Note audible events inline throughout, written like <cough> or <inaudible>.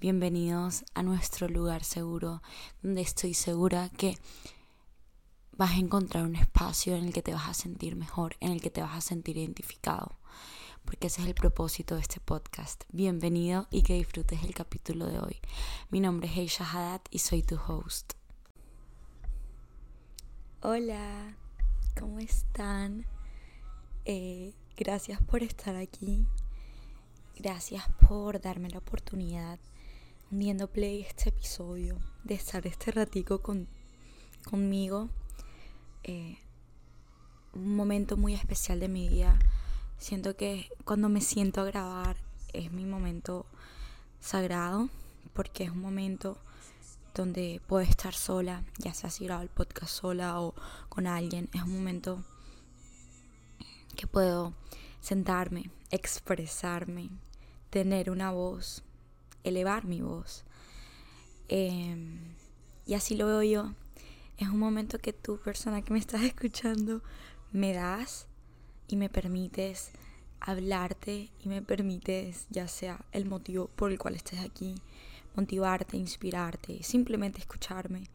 Bienvenidos a nuestro lugar seguro, donde estoy segura que vas a encontrar un espacio en el que te vas a sentir mejor, en el que te vas a sentir identificado, porque ese es el propósito de este podcast. Bienvenido y que disfrutes el capítulo de hoy. Mi nombre es Heisha Haddad y soy tu host. Hola, ¿cómo están? Eh, gracias por estar aquí. Gracias por darme la oportunidad, viendo play este episodio, de estar este ratico con, conmigo. Eh, un momento muy especial de mi vida. Siento que cuando me siento a grabar es mi momento sagrado, porque es un momento donde puedo estar sola, ya sea si grabo el podcast sola o con alguien. Es un momento que puedo sentarme, expresarme, tener una voz, elevar mi voz. Em, y así lo veo yo. Es un momento que tú, persona que me estás <laughs> escuchando, me das y me permites hablarte y me permites, ya sea el motivo por el cual estés aquí, motivarte, inspirarte, simplemente escucharme.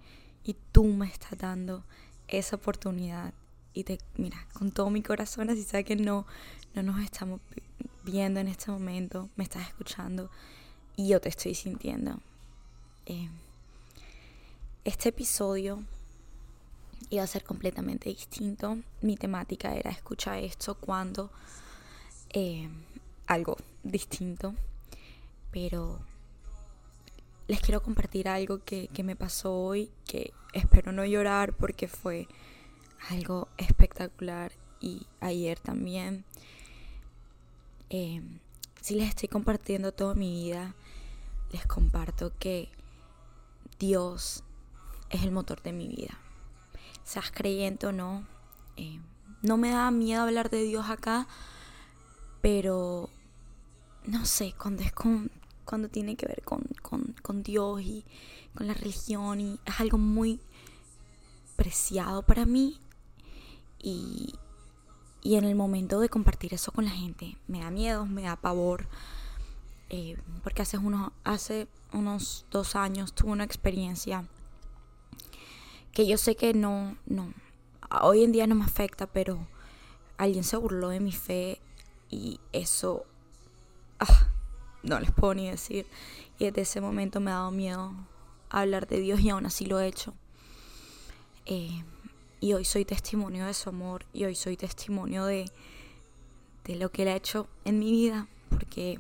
Y tú me estás dando esa oportunidad. Y te, mira, con todo mi corazón, así sabes que no, no nos estamos viendo en este momento, me estás escuchando y yo te estoy sintiendo. Eh, este episodio iba a ser completamente distinto. Mi temática era escuchar esto cuando eh, algo distinto. Pero les quiero compartir algo que, que me pasó hoy, que espero no llorar porque fue algo espectacular y ayer también. Eh, si les estoy compartiendo toda mi vida, les comparto que Dios es el motor de mi vida. Seas creyente o no, eh, no me da miedo hablar de Dios acá, pero no sé, cuando es con, cuando tiene que ver con, con Dios y con la religión y es algo muy preciado para mí y, y en el momento de compartir eso con la gente, me da miedo, me da pavor. Eh, porque hace unos, hace unos dos años tuve una experiencia que yo sé que no, no, hoy en día no me afecta, pero alguien se burló de mi fe y eso, ah, no les puedo ni decir. Y desde ese momento me ha dado miedo hablar de Dios y aún así lo he hecho. Eh, y hoy soy testimonio de su amor y hoy soy testimonio de, de lo que Él ha hecho en mi vida, porque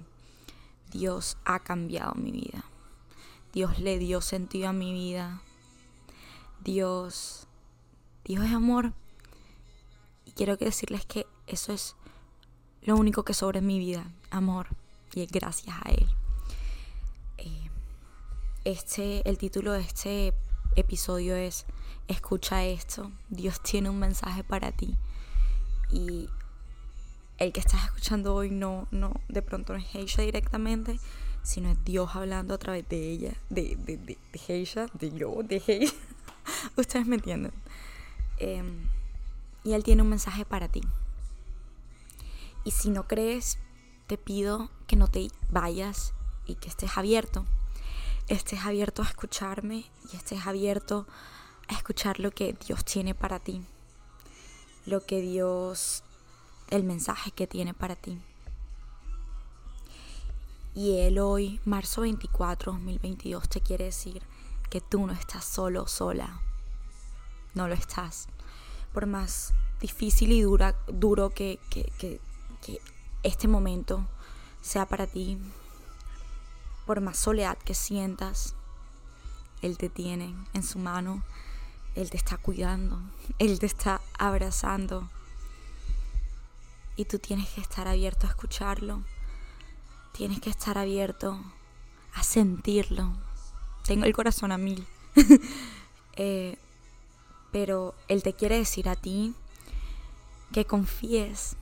Dios ha cambiado mi vida. Dios le dio sentido a mi vida. Dios, Dios es amor. Y quiero que decirles que eso es lo único que sobra en mi vida, amor. Y es gracias a Él. Eh, este, el título de este episodio es escucha esto, Dios tiene un mensaje para ti. Y el que estás escuchando hoy no, no, de pronto no es ella directamente, sino es Dios hablando a través de ella, de, de, de, de ella, de yo, de ella. <laughs> Ustedes me entienden. Em, y Él tiene un mensaje para ti. Y si no crees, te pido que no te vayas y que estés abierto. Estés abierto a escucharme y estés abierto escuchar lo que Dios tiene para ti, lo que Dios, el mensaje que tiene para ti. Y Él hoy, marzo 24, 2022, te quiere decir que tú no estás solo, sola. No lo estás. Por más difícil y dura, duro que, este momento sea para ti, por más soledad que sientas, Él te tiene en su mano él te está cuidando, Él te está abrazando. Y tú tienes que estar abierto a escucharlo. Tienes que estar abierto a sentirlo. Tengo el corazón a mil. <laughs> Eh, pero Él te quiere decir a ti que confíes,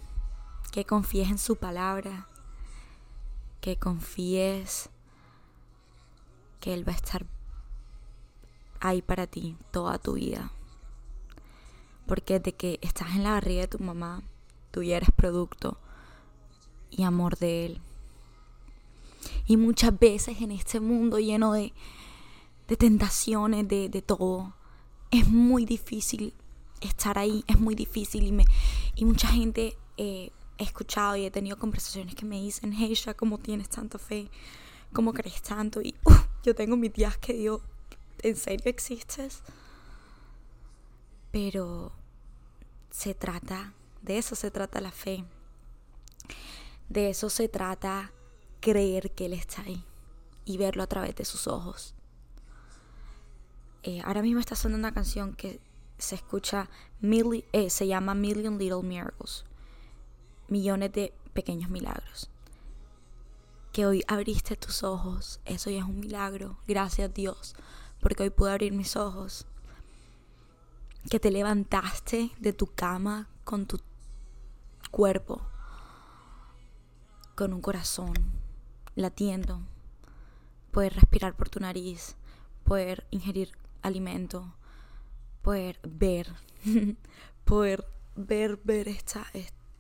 que confíes en su palabra, que confíes que Él va a estar ahí para ti toda tu vida. Porque de que estás en la barriga de tu mamá, tú ya eres producto y amor de Él. Y muchas veces en este mundo lleno de, de tentaciones, de, de, todo, es muy difícil estar ahí, es muy difícil. Y, me, y mucha gente eh, he escuchado y he tenido conversaciones que me dicen, hey, ya, ¿cómo tienes tanta fe? ¿Cómo crees tanto? Y yo tengo mis días que digo, ¿en serio existes? Pero se trata, de eso se trata la fe. De eso se trata creer que Él está ahí y verlo a través de sus ojos. Eh, ahora mismo está sonando una canción que se escucha, eh, se llama Million Little Miracles, millones de pequeños milagros. Que hoy abriste tus ojos, eso ya es un milagro, gracias a Dios, porque hoy pude abrir mis ojos. Que te levantaste de tu cama con tu cuerpo, con un corazón latiendo, poder respirar por tu nariz, poder ingerir alimento, poder ver, <laughs> poder ver, ver esta,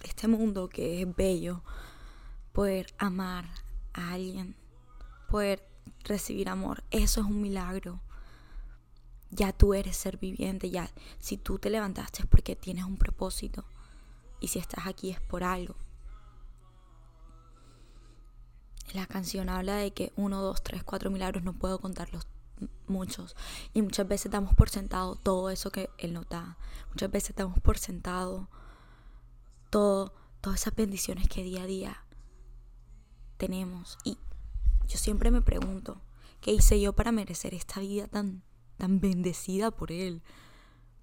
este mundo que es bello, poder amar a alguien, poder recibir amor, eso es un milagro. Ya tú eres ser viviente, ya si tú te levantaste es porque tienes un propósito y si estás aquí es por algo. La canción habla de que uno, dos, tres, cuatro milagros, no puedo contarlos muchos. Y muchas veces damos por sentado todo eso que Él nos da. Muchas veces damos por sentado todo, todas esas bendiciones que día a día tenemos. Y yo siempre me pregunto, ¿qué hice yo para merecer esta vida tan, tan bendecida por Él?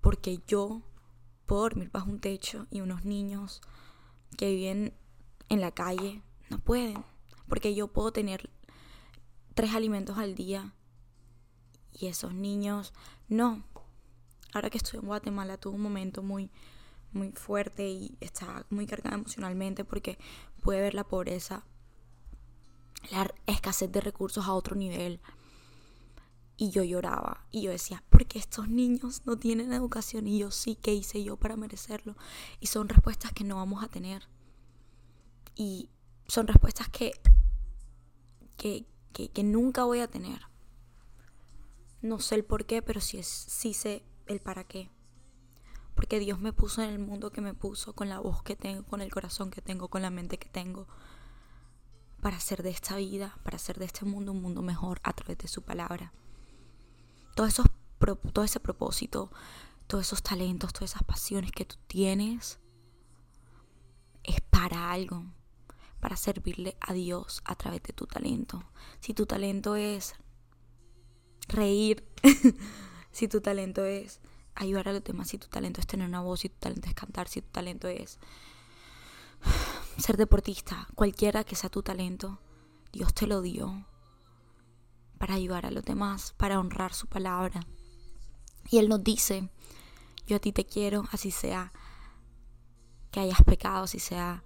Porque yo puedo dormir bajo un techo y unos niños que viven en la calle no pueden porque yo puedo tener tres alimentos al día y esos niños no. Ahora que estoy en Guatemala tuve un momento muy muy fuerte y está muy cargada emocionalmente porque puede ver la pobreza, la escasez de recursos a otro nivel. Y yo lloraba y yo decía, porque estos niños no tienen educación y yo sí, ¿qué hice yo para merecerlo? Y son respuestas que no vamos a tener. Y son respuestas que que, nunca voy a tener. No sé el por qué, pero sí, es, sí sé el para qué. Porque Dios me puso en el mundo que me puso, con la voz que tengo, con el corazón que tengo, con la mente que tengo, para hacer de esta vida, para hacer de este mundo un mundo mejor a través de su palabra. Todo, esos, todo ese propósito, todos esos talentos, todas esas pasiones que tú tienes, es para algo para servirle a Dios a través de tu talento. Si tu talento es reír, <laughs> si tu talento es ayudar a los demás, si tu talento es tener una voz, si tu talento es cantar, si tu talento es <sighs> ser deportista, cualquiera que sea tu talento, Dios te lo dio para ayudar a los demás, para honrar su palabra. Y Él nos dice, yo a ti te quiero, así sea que hayas pecado, así sea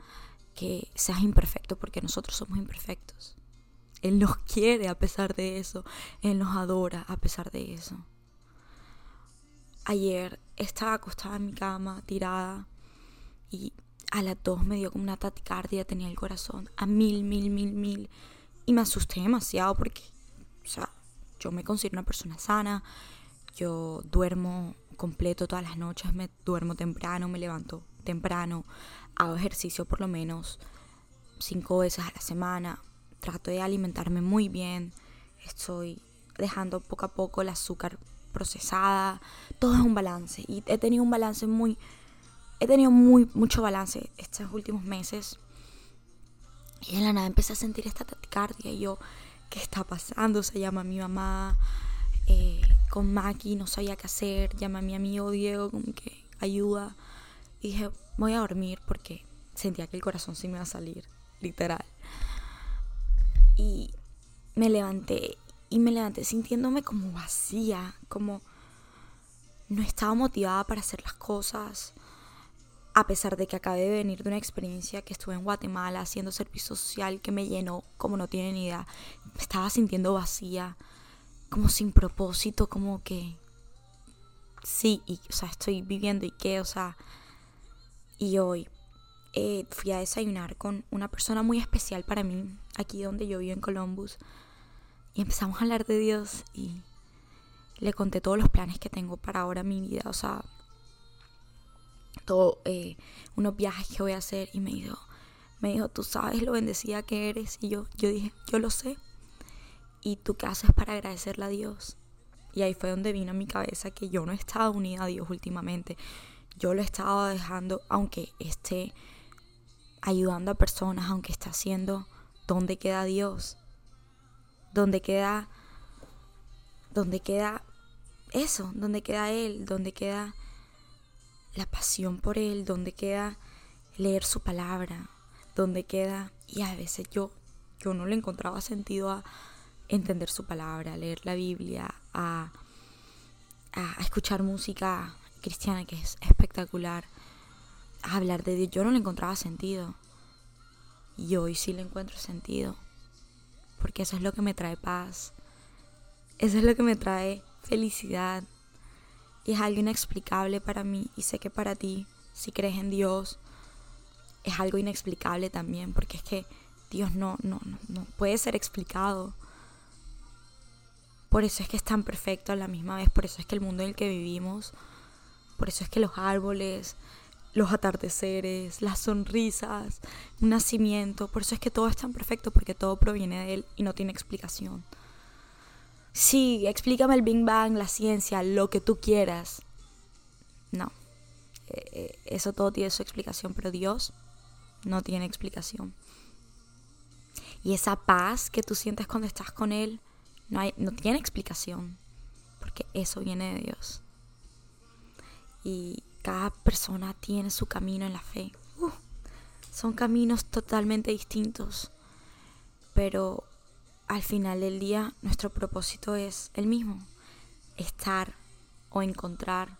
que seas imperfecto porque nosotros somos imperfectos. Él nos quiere a pesar de eso. Él nos adora a pesar de eso. Ayer estaba acostada en mi cama, tirada, y a las dos me dio como una taticardia, tenía el corazón a mil, mil, mil, mil. Y me asusté demasiado porque, o sea, yo me considero una persona sana, yo duermo completo todas las noches, me duermo temprano, me levanto temprano, hago ejercicio por lo menos cinco veces a la semana, trato de alimentarme muy bien, estoy dejando poco a poco el azúcar procesada, todo es un balance y he tenido un balance muy, he tenido muy, mucho balance estos últimos meses y en la nada empecé a sentir esta taquicardia y yo, ¿qué está pasando? Se llama a mi mamá eh, con Maki, no sabía qué hacer, llama a mi amigo Diego como que ayuda y dije, voy a dormir porque sentía que el corazón se me iba a salir, literal. Y me levanté y me levanté sintiéndome como vacía, como no estaba motivada para hacer las cosas, a pesar de que acabé de venir de una experiencia que estuve en Guatemala haciendo servicio social que me llenó como no tienen idea. Me estaba sintiendo vacía, como sin propósito, como que sí, y, o sea, estoy viviendo y qué, o sea, y hoy eh, fui a desayunar con una persona muy especial para mí, aquí donde yo vivo en Columbus, y empezamos a hablar de Dios y le conté todos los planes que tengo para ahora mi vida, o sea, todo, eh, unos viajes que voy a hacer y me dijo, me dijo, tú sabes lo bendecida que eres y yo, yo dije, yo lo sé. ¿Y tú qué haces para agradecerle a Dios? Y ahí fue donde vino a mi cabeza que yo no estaba unida a Dios últimamente. Yo lo estaba dejando, aunque esté ayudando a personas, aunque esté haciendo, ¿dónde queda Dios? ¿Dónde queda, dónde queda eso? ¿Dónde queda Él? ¿Dónde queda la pasión por Él? ¿Dónde queda leer su palabra? ¿Dónde queda? Y a veces yo, yo no le encontraba sentido a entender su palabra, a leer la Biblia, a, a, escuchar música cristiana que es espectacular, a hablar de Dios. Yo no le encontraba sentido. Y hoy sí le encuentro sentido. Porque eso es lo que me trae paz. Eso es lo que me trae felicidad. Y es algo inexplicable para mí. Y sé que para ti, si crees en Dios, es algo inexplicable también. Porque es que Dios no, no, no, no puede ser explicado. Por eso es que es tan perfecto a la misma vez, por eso es que el mundo en el que vivimos, por eso es que los árboles, los atardeceres, las sonrisas, un nacimiento, por eso es que todo es tan perfecto, porque todo proviene de Él y no tiene explicación. Sí, explícame el Big Bang, la ciencia, lo que tú quieras. No, eh, eh, eso todo tiene su explicación, pero Dios no tiene explicación. Y esa paz que tú sientes cuando estás con Él, no, tiene explicación, porque eso viene de Dios. Y cada persona tiene su camino en la fe. Uh, son caminos totalmente distintos, pero al final del día nuestro propósito es el mismo, estar o encontrar,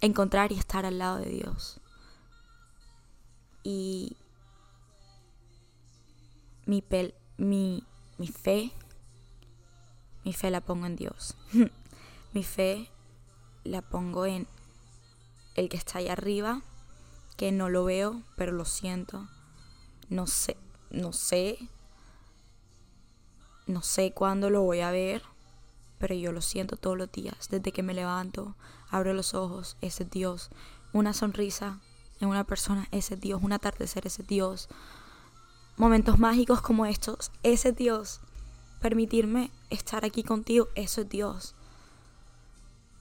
encontrar y estar al lado de Dios. Y mi, pel, mi, mi fe mi fe la pongo en Dios. <laughs> Mi fe la pongo en el que está ahí arriba, que no lo veo, pero lo siento. No sé, no sé, no sé cuándo lo voy a ver, pero yo lo siento todos los días. Desde que me levanto, abro los ojos, ese Dios. Una sonrisa en una persona, ese Dios. Un atardecer, ese Dios. Momentos mágicos como estos, ese Dios permitirme estar aquí contigo, eso es Dios.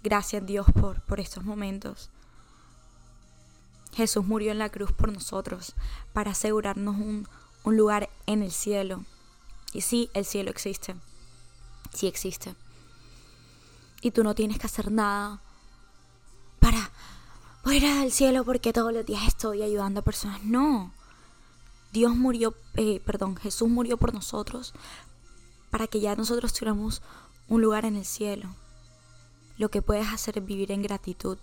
Gracias Dios por, por estos momentos. Jesús murió en la cruz por nosotros para asegurarnos un, un lugar en el cielo. Y sí, el cielo existe. Sí existe. Y tú no tienes que hacer nada para ir al cielo porque todos los días estoy ayudando a personas. No. Dios murió, eh, perdón, Jesús murió por nosotros para que ya nosotros tuviéramos un lugar en el cielo. Lo que puedes hacer es vivir en gratitud.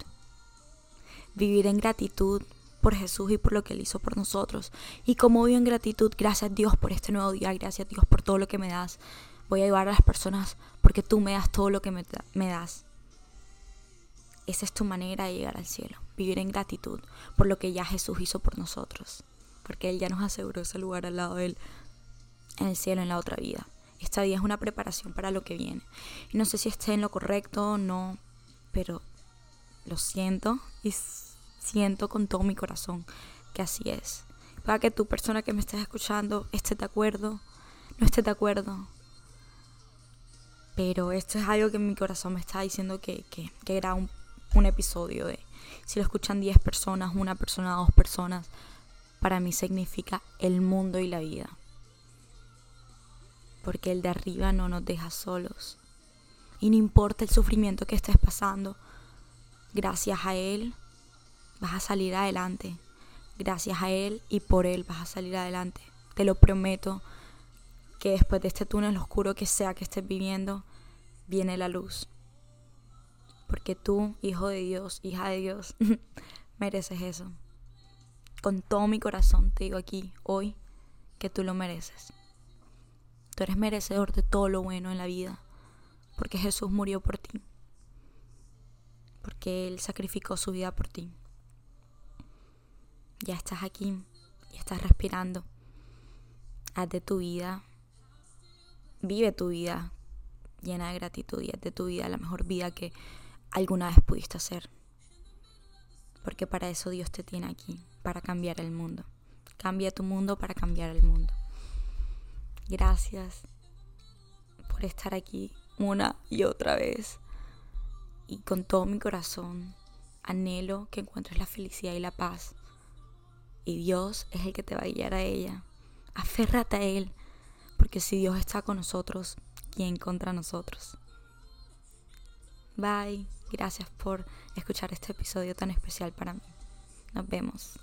Vivir en gratitud por Jesús y por lo que Él hizo por nosotros. Y como vivo en gratitud, gracias a Dios por este nuevo día, gracias a Dios por todo lo que me das. Voy a ayudar a las personas porque tú me das todo lo que me, das. Esa es tu manera de llegar al cielo, vivir en gratitud por lo que ya Jesús hizo por nosotros, porque Él ya nos aseguró ese lugar al lado de Él en el cielo, en la otra vida. Esta vida es una preparación para lo que viene. Y no sé si esté en lo correcto no, pero lo siento y siento con todo mi corazón que así es. Para que tu persona que me estés escuchando esté de acuerdo, no esté de acuerdo. Pero esto es algo que mi corazón me está diciendo que, que, que era un, un episodio de si lo escuchan 10 personas, una persona, dos personas, para mí significa el mundo y la vida porque el de arriba no nos deja solos. Y no importa el sufrimiento que estés pasando, gracias a Él vas a salir adelante. Gracias a Él y por Él vas a salir adelante. Te lo prometo que después de este túnel oscuro que sea que estés viviendo, viene la luz. Porque tú, hijo de Dios, hija de Dios, <laughs> mereces eso. Con todo mi corazón te digo aquí, hoy, que tú lo mereces. Tú eres merecedor de todo lo bueno en la vida, porque Jesús murió por ti, porque Él sacrificó su vida por ti. Ya estás aquí, ya estás respirando. Haz de tu vida, vive tu vida llena de gratitud y haz de tu vida la mejor vida que alguna vez pudiste hacer. Porque para eso Dios te tiene aquí, para cambiar el mundo. Cambia tu mundo para cambiar el mundo. Gracias por estar aquí una y otra vez. Y con todo mi corazón anhelo que encuentres la felicidad y la paz. Y Dios es el que te va a guiar a ella. Aférrate a Él. Porque si Dios está con nosotros, ¿quién contra nosotros? Bye. Gracias por escuchar este episodio tan especial para mí. Nos vemos.